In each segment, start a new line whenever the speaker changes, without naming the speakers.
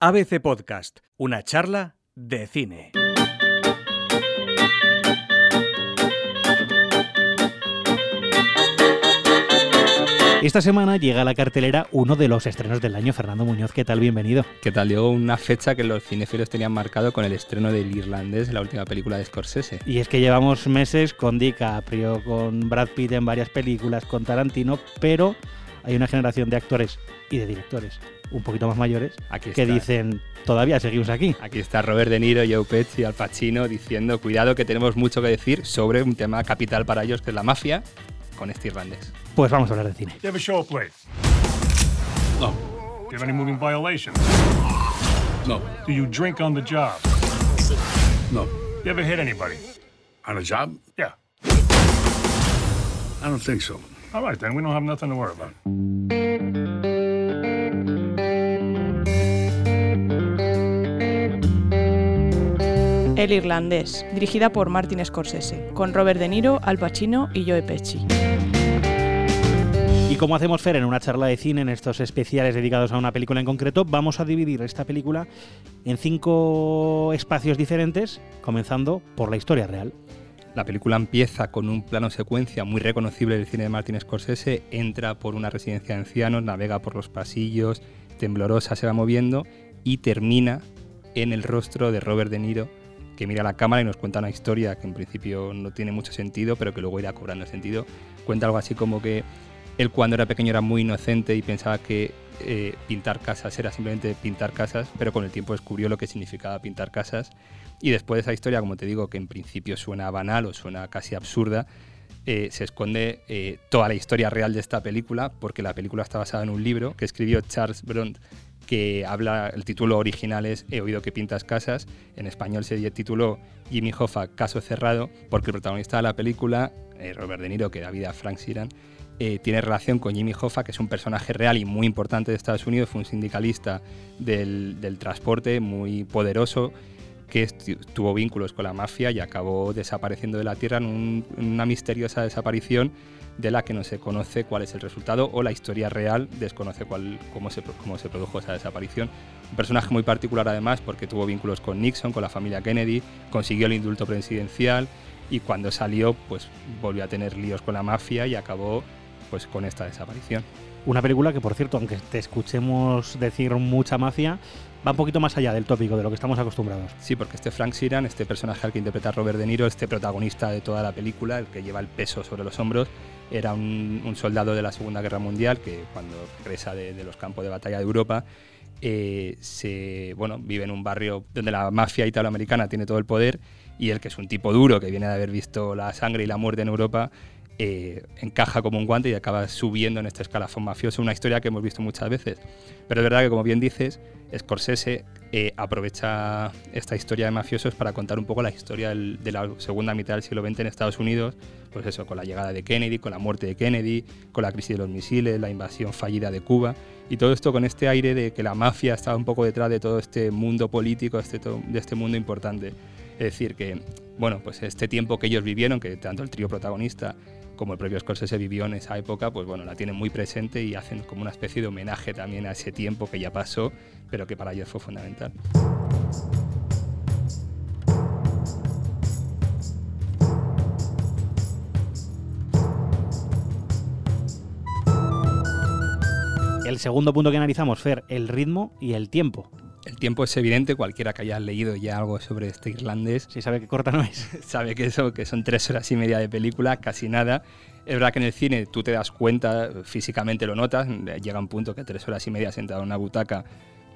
ABC Podcast, una charla de cine.
Esta semana llega a la cartelera uno de los estrenos del año. Fernando Muñoz, ¿qué tal? Bienvenido.
¿Qué tal? Llegó una fecha que los cinéfilos tenían marcado con el estreno del Irlandés, la última película de Scorsese.
Y es que llevamos meses con DiCaprio, con Brad Pitt en varias películas, con Tarantino, pero hay una generación de actores y de directores un poquito más mayores
Aquí
que
está.
dicen, todavía seguimos aquí.
Aquí está Robert De Niro, Joe Pesci y Al Pacino diciendo, cuidado que tenemos mucho que decir sobre un tema capital para ellos, que es la mafia, con este irlandés.
Pues vamos a hablar de cine.
Do you have a show plate?
No.
Do you have any moving violations?
No.
Do you drink on the job?
No.
You ever hit anybody?
On a job?
Yeah.
I don't think so.
All right, then. We don't have nothing to worry about.
El Irlandés, dirigida por Martin Scorsese, con Robert De Niro, Al Pacino y Joe Pesci.
Y como hacemos Fer en una charla de cine, en estos especiales dedicados a una película en concreto, vamos a dividir esta película en cinco espacios diferentes, comenzando por la historia real.
La película empieza con un plano secuencia muy reconocible del cine de Martin Scorsese, entra por una residencia de ancianos, navega por los pasillos, temblorosa se va moviendo y termina en el rostro de Robert De Niro, que mira a la cámara y nos cuenta una historia que en principio no tiene mucho sentido, pero que luego irá cobrando sentido. Cuenta algo así como que él cuando era pequeño era muy inocente y pensaba que eh, pintar casas era simplemente pintar casas, pero con el tiempo descubrió lo que significaba pintar casas. Y después de esa historia, como te digo, que en principio suena banal o suena casi absurda, eh, se esconde eh, toda la historia real de esta película, porque la película está basada en un libro que escribió Charles Bront, que habla, el título original es He oído que pintas casas, en español se tituló Jimmy Hoffa, Caso Cerrado, porque el protagonista de la película, Robert De Niro, que da vida a Frank Sheeran, eh, tiene relación con Jimmy Hoffa, que es un personaje real y muy importante de Estados Unidos, fue un sindicalista del, del transporte muy poderoso, que tuvo vínculos con la mafia y acabó desapareciendo de la Tierra en, en una misteriosa desaparición de la que no se conoce cuál es el resultado o la historia real desconoce cuál, cómo, se, cómo se produjo esa desaparición. Un personaje muy particular además porque tuvo vínculos con Nixon, con la familia Kennedy, consiguió el indulto presidencial y cuando salió pues volvió a tener líos con la mafia y acabó pues con esta desaparición.
Una película que, por cierto, aunque te escuchemos decir mucha mafia, va un poquito más allá del tópico de lo que estamos acostumbrados.
Sí, porque este Frank Sheeran, este personaje al que interpreta Robert De Niro, este protagonista de toda la película, el que lleva el peso sobre los hombros, era un, un soldado de la Segunda Guerra Mundial que cuando regresa de, de los campos de batalla de Europa, eh, se, bueno, vive en un barrio donde la mafia italoamericana tiene todo el poder y él, que es un tipo duro, que viene de haber visto la sangre y la muerte en Europa, eh, encaja como un guante y acaba subiendo en este escalafón mafioso, una historia que hemos visto muchas veces. Pero es verdad que, como bien dices, Scorsese eh, aprovecha esta historia de mafiosos para contar un poco la historia de la segunda mitad del siglo XX en Estados Unidos, pues eso, con la llegada de Kennedy, con la muerte de Kennedy, con la crisis de los misiles, la invasión fallida de Cuba, y todo esto con este aire de que la mafia estaba un poco detrás de todo este mundo político, este de este mundo importante. Es decir, que, bueno, pues este tiempo que ellos vivieron, que tanto el trío protagonista como el propio Scorsese vivió en esa época, pues bueno, la tienen muy presente y hacen como una especie de homenaje también a ese tiempo que ya pasó, pero que para ellos fue fundamental.
El segundo punto que analizamos, Fer, el ritmo y el tiempo.
El tiempo es evidente, cualquiera que haya leído ya algo sobre este irlandés
Si sabe que corta no es.
sabe que eso que son tres horas y media de película, casi nada. Es verdad que en el cine tú te das cuenta, físicamente lo notas, llega un punto que tres horas y media sentado en una butaca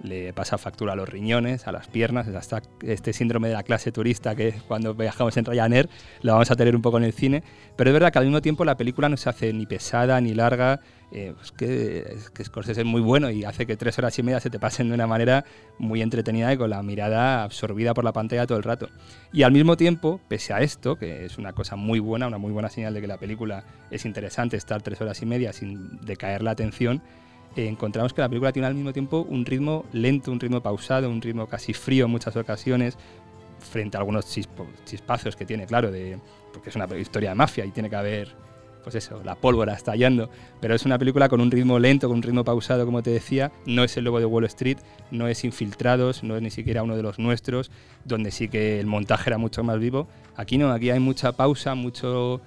le pasa factura a los riñones, a las piernas, hasta este síndrome de la clase turista que cuando viajamos en Ryanair lo vamos a tener un poco en el cine, pero es verdad que al mismo tiempo la película no se hace ni pesada ni larga, eh, es que, que Scorsese es muy bueno y hace que tres horas y media se te pasen de una manera muy entretenida y con la mirada absorbida por la pantalla todo el rato. Y al mismo tiempo, pese a esto, que es una cosa muy buena, una muy buena señal de que la película es interesante estar tres horas y media sin decaer la atención, encontramos que la película tiene al mismo tiempo un ritmo lento, un ritmo pausado, un ritmo casi frío en muchas ocasiones, frente a algunos chispazos que tiene, claro, de, porque es una historia de mafia y tiene que haber pues eso, la pólvora estallando. Pero es una película con un ritmo lento, con un ritmo pausado, como te decía. No es el lobo de Wall Street, no es Infiltrados, no es ni siquiera uno de los nuestros, donde sí que el montaje era mucho más vivo. Aquí no, aquí hay mucha pausa, mucho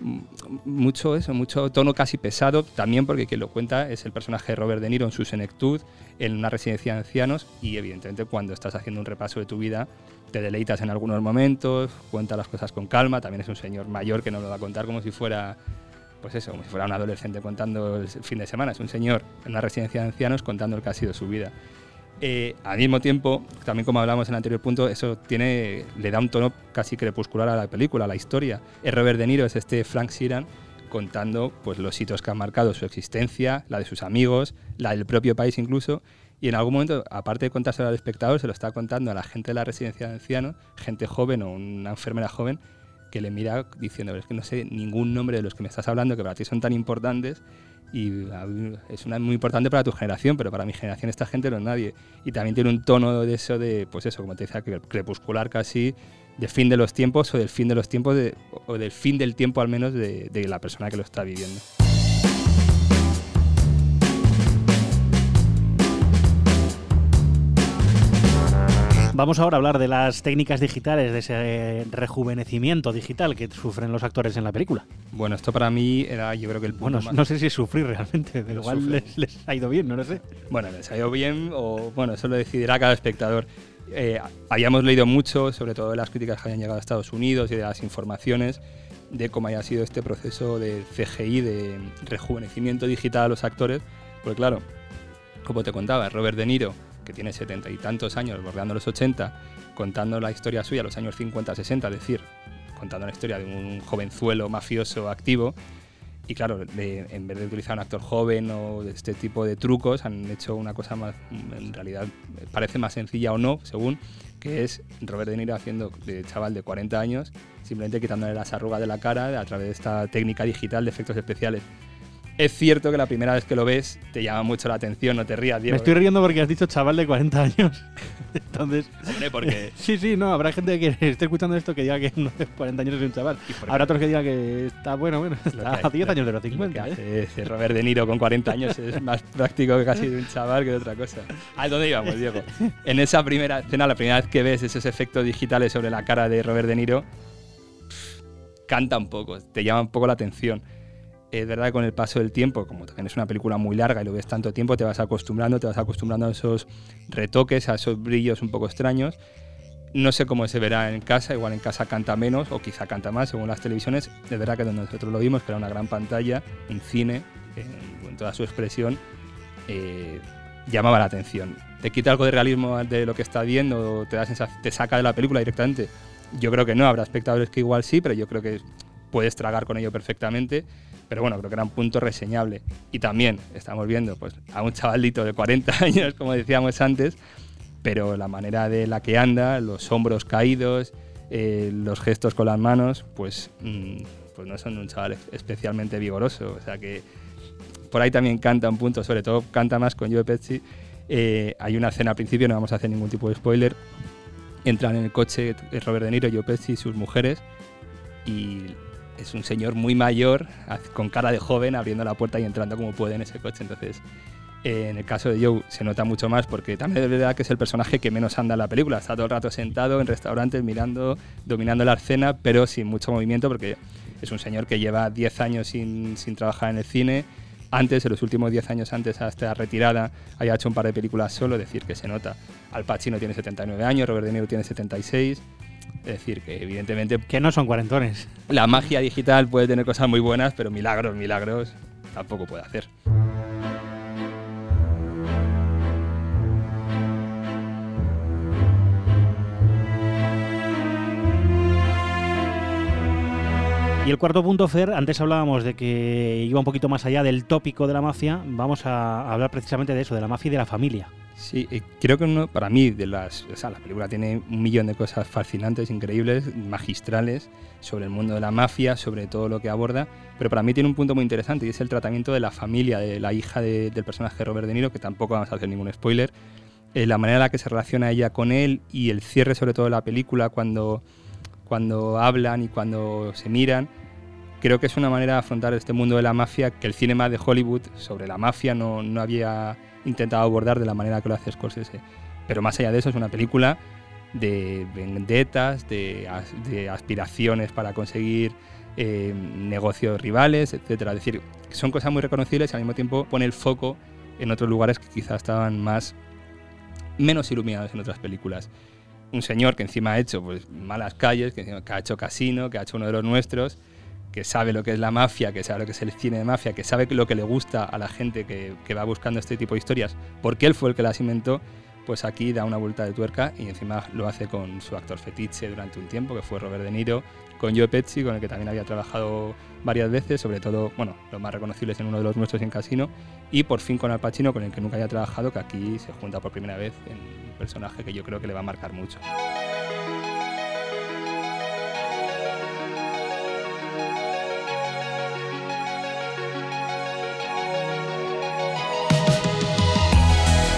mucho eso, mucho tono casi pesado, también porque quien lo cuenta es el personaje de Robert De Niro en su senectud, en una residencia de ancianos y evidentemente cuando estás haciendo un repaso de tu vida te deleitas en algunos momentos, cuenta las cosas con calma, también es un señor mayor que no lo va a contar como si fuera pues eso, como si fuera un adolescente contando el fin de semana, es un señor en una residencia de ancianos contando el que ha sido su vida. Eh, al mismo tiempo, también como hablamos en el anterior punto, eso tiene, le da un tono casi crepuscular a la película, a la historia. El Robert De Niro es este Frank Sheeran contando pues, los hitos que han marcado su existencia, la de sus amigos, la del propio país incluso, y en algún momento, aparte de contárselo al espectador, se lo está contando a la gente de la residencia de ancianos, gente joven o una enfermera joven, que le mira diciendo, es que no sé ningún nombre de los que me estás hablando, que para ti son tan importantes, y es una muy importante para tu generación, pero para mi generación esta gente no es nadie. Y también tiene un tono de eso de, pues eso, como te decía, crepuscular casi, de fin de los tiempos o del fin de los tiempos, de, o del fin del tiempo al menos de, de la persona que lo está viviendo.
Vamos ahora a hablar de las técnicas digitales, de ese rejuvenecimiento digital que sufren los actores en la película.
Bueno, esto para mí era, yo creo que el
Bueno, no sé si sufrir realmente, pero igual les, les, ha ido bien, no lo sé.
Bueno, les ha ido bien o, bueno, eso lo decidirá cada espectador. Eh, habíamos leído mucho, sobre todo de las críticas que hayan llegado a Estados Unidos y de las informaciones de cómo haya sido este proceso de CGI, de rejuvenecimiento digital a los actores, porque claro, como te contaba, Robert De Niro que tiene setenta y tantos años, bordeando los 80, contando la historia suya, los años 50-60, es decir, contando la historia de un jovenzuelo mafioso activo. Y claro, en vez de utilizar un actor joven o este tipo de trucos, han hecho una cosa más, en realidad parece más sencilla o no, según, que es Robert De Niro haciendo de chaval de 40 años, simplemente quitándole las arrugas de la cara a través de esta técnica digital de efectos especiales. Es cierto que la primera vez que lo ves te llama mucho la atención, no te rías, Diego.
Me estoy riendo porque has dicho chaval de 40 años. Entonces.
Hombre, porque.
sí, sí, no, habrá gente que esté escuchando esto que diga que de 40 años es un chaval. Habrá otros que digan que está bueno, bueno, está a 10 años de los 50.
¿eh? Robert De Niro con 40 años es más práctico que casi de un chaval que de otra cosa. ¿A dónde íbamos, Diego? En esa primera escena, la primera vez que ves esos efectos digitales sobre la cara de Robert De Niro, canta un poco, te llama un poco la atención es verdad que con el paso del tiempo, como también es una película muy larga y lo ves tanto tiempo, te vas acostumbrando, te vas acostumbrando a esos retoques, a esos brillos un poco extraños. No sé cómo se verá en casa, igual en casa canta menos o quizá canta más según las televisiones. Es verdad que donde nosotros lo vimos, que era una gran pantalla, un cine, en, toda su expresión, eh, llamaba la atención. ¿Te quita algo de realismo de lo que está viendo te, da te saca de la película directamente? Yo creo que no, habrá espectadores que igual sí, pero yo creo que puedes tragar con ello perfectamente. Pero bueno, creo que era un punto reseñable. Y también estamos viendo pues, a un chavalito de 40 años, como decíamos antes, pero la manera de la que anda, los hombros caídos, eh, los gestos con las manos, pues, mm, pues no son un chaval especialmente vigoroso. O sea que por ahí también canta un punto, sobre todo canta más con Joe Pesci. Eh, hay una escena al principio, no vamos a hacer ningún tipo de spoiler. Entran en el coche Robert De Niro, Joe Pesci y sus mujeres y es un señor muy mayor, con cara de joven, abriendo la puerta y entrando como puede en ese coche. Entonces, eh, en el caso de Joe se nota mucho más porque también es verdad que es el personaje que menos anda en la película. Está todo el rato sentado en restaurantes, mirando, dominando la escena, pero sin mucho movimiento porque es un señor que lleva 10 años sin, sin trabajar en el cine. Antes, en los últimos 10 años antes hasta retirada, había hecho un par de películas solo, decir, que se nota. Al Pacino tiene 79 años, Robert De Niro tiene 76. Es decir, que evidentemente...
Que no son cuarentones.
La magia digital puede tener cosas muy buenas, pero milagros, milagros tampoco puede hacer.
Y el cuarto punto, Fer, antes hablábamos de que iba un poquito más allá del tópico de la mafia, vamos a hablar precisamente de eso, de la mafia y de la familia.
Sí, eh, creo que uno, para mí, de las, o sea, la película tiene un millón de cosas fascinantes, increíbles, magistrales sobre el mundo de la mafia, sobre todo lo que aborda, pero para mí tiene un punto muy interesante y es el tratamiento de la familia, de la hija del personaje Robert De Niro, que tampoco vamos a hacer ningún spoiler, eh, la manera en la que se relaciona ella con él y el cierre sobre todo de la película cuando cuando hablan y cuando se miran, creo que es una manera de afrontar este mundo de la mafia que el cinema de Hollywood sobre la mafia no, no había intentado abordar de la manera que lo hace Scorsese. Pero más allá de eso, es una película de vendetas, de, de aspiraciones para conseguir eh, negocios rivales, etcétera. Es decir, son cosas muy reconocibles y al mismo tiempo pone el foco en otros lugares que quizás estaban más menos iluminados en otras películas. Un señor que encima ha hecho pues, malas calles, que, encima- que ha hecho casino, que ha hecho uno de los nuestros, que sabe lo que es la mafia, que sabe lo que es el cine de mafia, que sabe lo que le gusta a la gente que, que va buscando este tipo de historias, porque él fue el que las inventó, pues aquí da una vuelta de tuerca y encima lo hace con su actor fetiche durante un tiempo, que fue Robert De Niro, con Joe Pesci, con el que también había trabajado varias veces, sobre todo, bueno, los más reconocibles en uno de los nuestros en Casino, y por fin con Al Pacino, con el que nunca había trabajado, que aquí se junta por primera vez en un personaje que yo creo que le va a marcar mucho.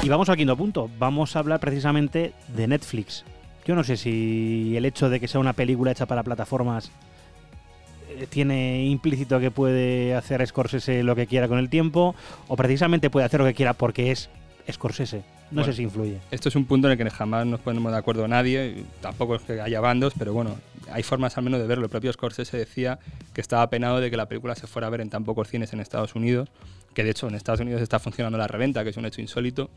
Y vamos al quinto punto. Vamos a hablar precisamente de Netflix. Yo no sé si el hecho de que sea una película hecha para plataformas eh, tiene implícito que puede hacer Scorsese lo que quiera con el tiempo o precisamente puede hacer lo que quiera porque es Scorsese. No
Bueno.
sé si influye.
Esto es un punto en el que jamás nos ponemos de acuerdo nadie, tampoco es que haya bandos, pero bueno, hay formas al menos de verlo. El propio Scorsese decía que estaba penado de que la película se fuera a ver en tan pocos cines en Estados Unidos, que de hecho en Estados Unidos está funcionando la reventa, que es un hecho insólito.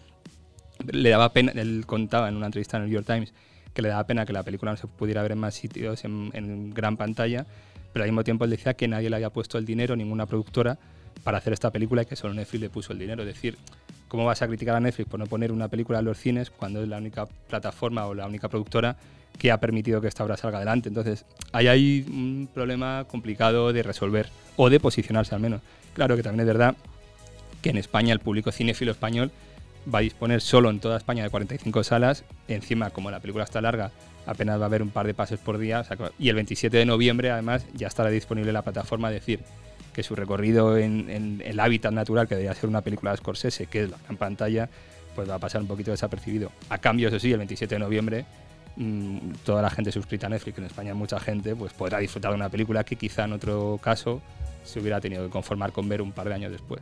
Le daba pena, él contaba en una entrevista en el New York Times que le daba pena que la película no se pudiera ver en más sitios, en, gran pantalla, pero al mismo tiempo él decía que nadie le había puesto el dinero, ninguna productora, para hacer esta película y que solo Netflix le puso el dinero. Es decir, ¿cómo vas a criticar a Netflix por no poner una película en los cines cuando es la única plataforma o la única productora que ha permitido que esta obra salga adelante? Entonces, ahí hay un problema complicado de resolver o de posicionarse al menos. Claro que también es verdad que en España el público cinéfilo español va a disponer solo en toda España de 45 salas. Encima, como la película está larga, apenas va a haber un par de pases por día. y el 27 de noviembre, además, ya estará disponible la plataforma. Es decir, que su recorrido en, el hábitat natural que debería ser una película de Scorsese, que es la gran pantalla, pues va a pasar un poquito desapercibido. A cambio, eso sí, el 27 de noviembre, mm, toda la gente suscrita a Netflix, en España mucha gente, pues podrá disfrutar de una película que quizá en otro caso se hubiera tenido que conformar con ver un par de años después.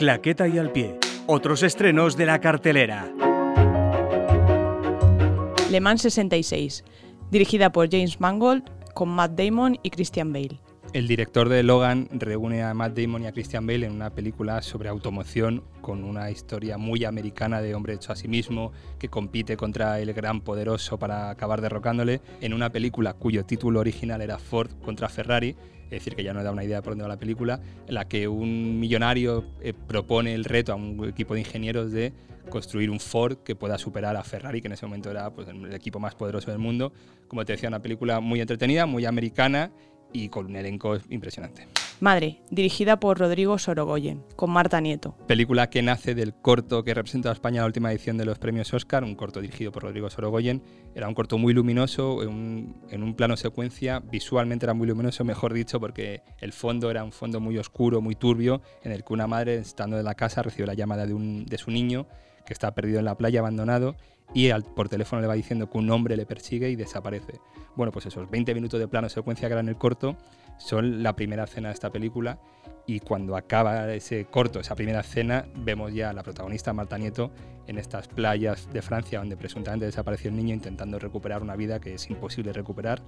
Claqueta y al pie. Otros estrenos de la cartelera.
Le Mans 66, dirigida por James Mangold, con Matt Damon y Christian Bale.
El director de Logan reúne a Matt Damon y a Christian Bale en una película sobre automoción con una historia muy americana de hombre hecho a sí mismo que compite contra el gran poderoso para acabar derrocándole en una película cuyo título original era Ford contra Ferrari, es decir, que ya no da una idea de por dónde va la película, en la que un millonario eh, propone el reto a un equipo de ingenieros de construir un Ford que pueda superar a Ferrari, que en ese momento era pues, el equipo más poderoso del mundo. Como te decía, una película muy entretenida, muy americana y con un elenco impresionante.
Madre, dirigida por Rodrigo Sorogoyen, con Marta Nieto.
Película que nace del corto que representa a España en la última edición de los premios Oscar, un corto dirigido por Rodrigo Sorogoyen. Era un corto muy luminoso, en un, en un plano secuencia, visualmente era muy luminoso, mejor dicho, porque el fondo era un fondo muy oscuro, muy turbio, en el que una madre, estando en la casa, recibe la llamada de, un, de su niño que está perdido en la playa, abandonado, y al- por teléfono le va diciendo que un hombre le persigue y desaparece. Bueno, pues esos 20 minutos de plano secuencia que era en el corto son la primera escena de esta película y cuando acaba ese corto, esa primera escena, vemos ya a la protagonista Marta Nieto en estas playas de Francia donde presuntamente desapareció el niño intentando recuperar una vida que es imposible recuperar.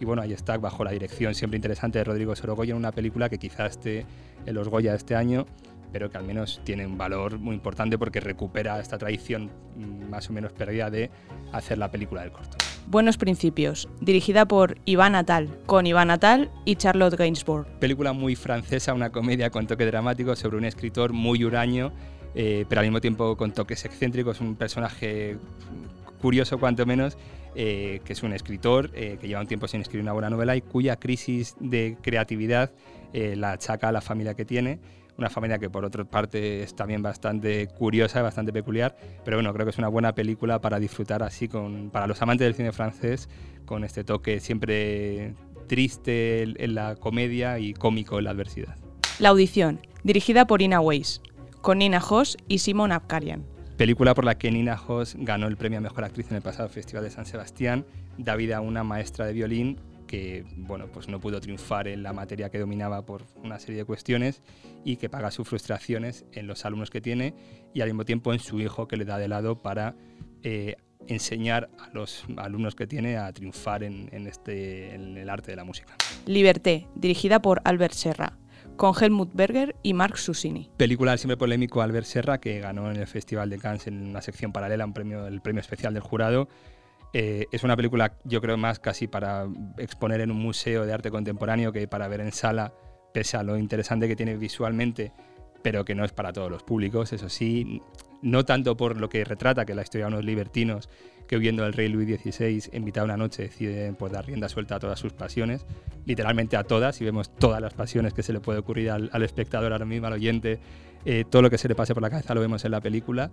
Y bueno, ahí está, bajo la dirección siempre interesante de Rodrigo Sorogoyen, una película que quizás esté en los Goya este año, pero que al menos tiene un valor muy importante porque recupera esta tradición mm, más o menos perdida de hacer la película del corto.
Buenos Principios, dirigida por Iván Atal, con Iván Atal y Charlotte Gainsbourg.
película muy francesa, una comedia con toque dramático sobre un escritor muy huraño, eh, pero al mismo tiempo con toques excéntricos, un personaje curioso cuanto menos, eh, que es un escritor eh, que lleva un tiempo sin escribir una buena novela y cuya crisis de creatividad la achaca a la familia que tiene. Una familia que por otra parte es también bastante curiosa, bastante peculiar, pero bueno, creo que es una buena película para disfrutar así con, para los amantes del cine francés, con este toque siempre triste en la comedia y cómico en la adversidad.
La Audición, dirigida por Ina Weiss, con Nina Hoss y Simon Abkarian.
Película por la que Nina Hoss ganó el premio a Mejor Actriz en el pasado Festival de San Sebastián, da vida a una maestra de violín que bueno, pues no pudo triunfar en la materia que dominaba por una serie de cuestiones y que paga sus frustraciones en los alumnos que tiene y al mismo tiempo en su hijo que le da de lado para eh, enseñar a los alumnos que tiene a triunfar en, en este, en el arte de la música.
Liberté, dirigida por Albert Serra, con Helmut Berger y Mark Susini.
Película del siempre polémico Albert Serra, que ganó en el Festival de Cannes en una sección paralela, un premio, el premio especial del jurado. Eh, es una película, yo creo, más casi para exponer en un museo de arte contemporáneo que para ver en sala, pese a lo interesante que tiene visualmente, pero que no es para todos los públicos, eso sí, no tanto por lo que retrata, que la historia de unos libertinos que huyendo del rey Luis XVI en una noche deciden pues, dar rienda suelta a todas sus pasiones, literalmente a todas, y vemos todas las pasiones que se le puede ocurrir al, al espectador ahora mismo, al oyente, eh, todo lo que se le pase por la cabeza lo vemos en la película.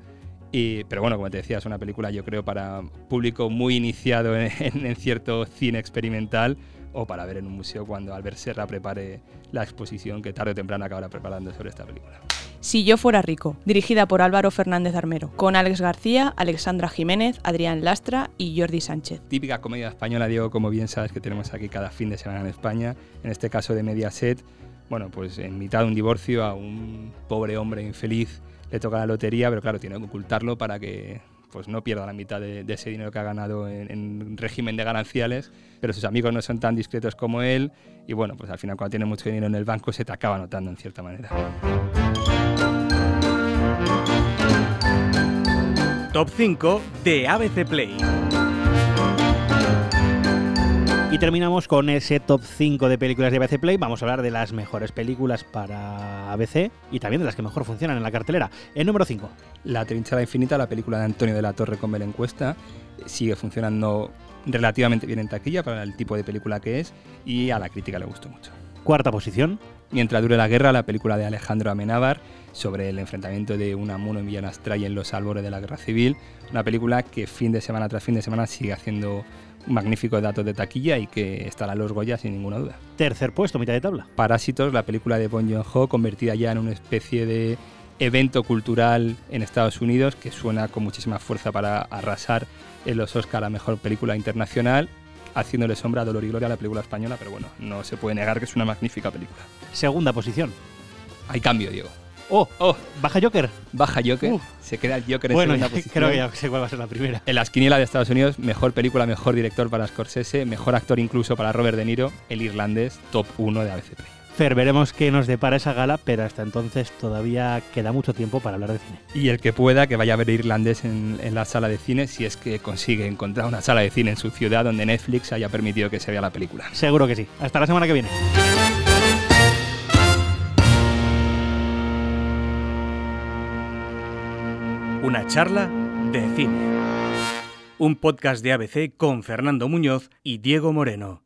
Y, pero bueno, como te decía, es una película yo creo para público muy iniciado en, en, cierto cine experimental o para ver en un museo cuando Albert Serra prepare la exposición que tarde o temprano acabará preparando sobre esta película.
Si yo fuera rico, dirigida por Álvaro Fernández Armero, con Alex García, Alexandra Jiménez, Adrián Lastra y Jordi Sánchez.
Típica comedia española, Diego, como bien sabes que tenemos aquí cada fin de semana en España, en este caso de Mediaset, bueno, pues en mitad de un divorcio a un pobre hombre infeliz le toca la lotería, pero claro, tiene que ocultarlo para que pues no pierda la mitad de, ese dinero que ha ganado en, en, régimen de gananciales, pero sus amigos no son tan discretos como él y bueno, pues al final cuando tiene mucho dinero en el banco se te acaba notando en cierta manera.
Top 5 de ABC Play.
Y terminamos con ese top 5 de películas de ABC Play. Vamos a hablar de las mejores películas para ABC y también de las que mejor funcionan en la cartelera. El número 5.
La Trinchera Infinita, la película de Antonio de la Torre con Encuesta, sigue funcionando relativamente bien en taquilla para el tipo de película que es y a la crítica le gustó mucho.
Cuarta posición.
Mientras dure la guerra, la película de Alejandro Amenábar sobre el enfrentamiento de Unamuno y Villanastray en los albores de la guerra civil. Una película que fin de semana tras fin de semana sigue haciendo magníficos datos de taquilla y que estará a los Goya sin ninguna duda.
Tercer puesto, mitad de tabla.
Parásitos, la película de Bong Joon-ho, convertida ya en una especie de evento cultural en Estados Unidos que suena con muchísima fuerza para arrasar en los Oscar a Mejor Película Internacional, haciéndole sombra a Dolor y Gloria a la película española, pero bueno, no se puede negar que es una magnífica película.
Segunda posición.
Hay cambio, Diego.
Oh, oh, baja Joker.
Baja Joker. Uh. Se queda el Joker en
bueno,
segunda posición.
Creo que ya sé cuál va a ser la primera.
En las quinielas de Estados Unidos, mejor película, mejor director para Scorsese, mejor actor incluso para Robert De Niro, el irlandés, top 1 de ABC Play.
Fer, veremos qué nos depara esa gala, pero hasta entonces todavía queda mucho tiempo para hablar de cine.
Y el que pueda, que vaya a ver irlandés en, en, la sala de cine, si es que consigue encontrar una sala de cine en su ciudad donde Netflix haya permitido que se vea la película.
Seguro que sí. Hasta la semana que viene.
Una charla de cine. Un podcast de ABC con Fernando Muñoz y Diego Moreno.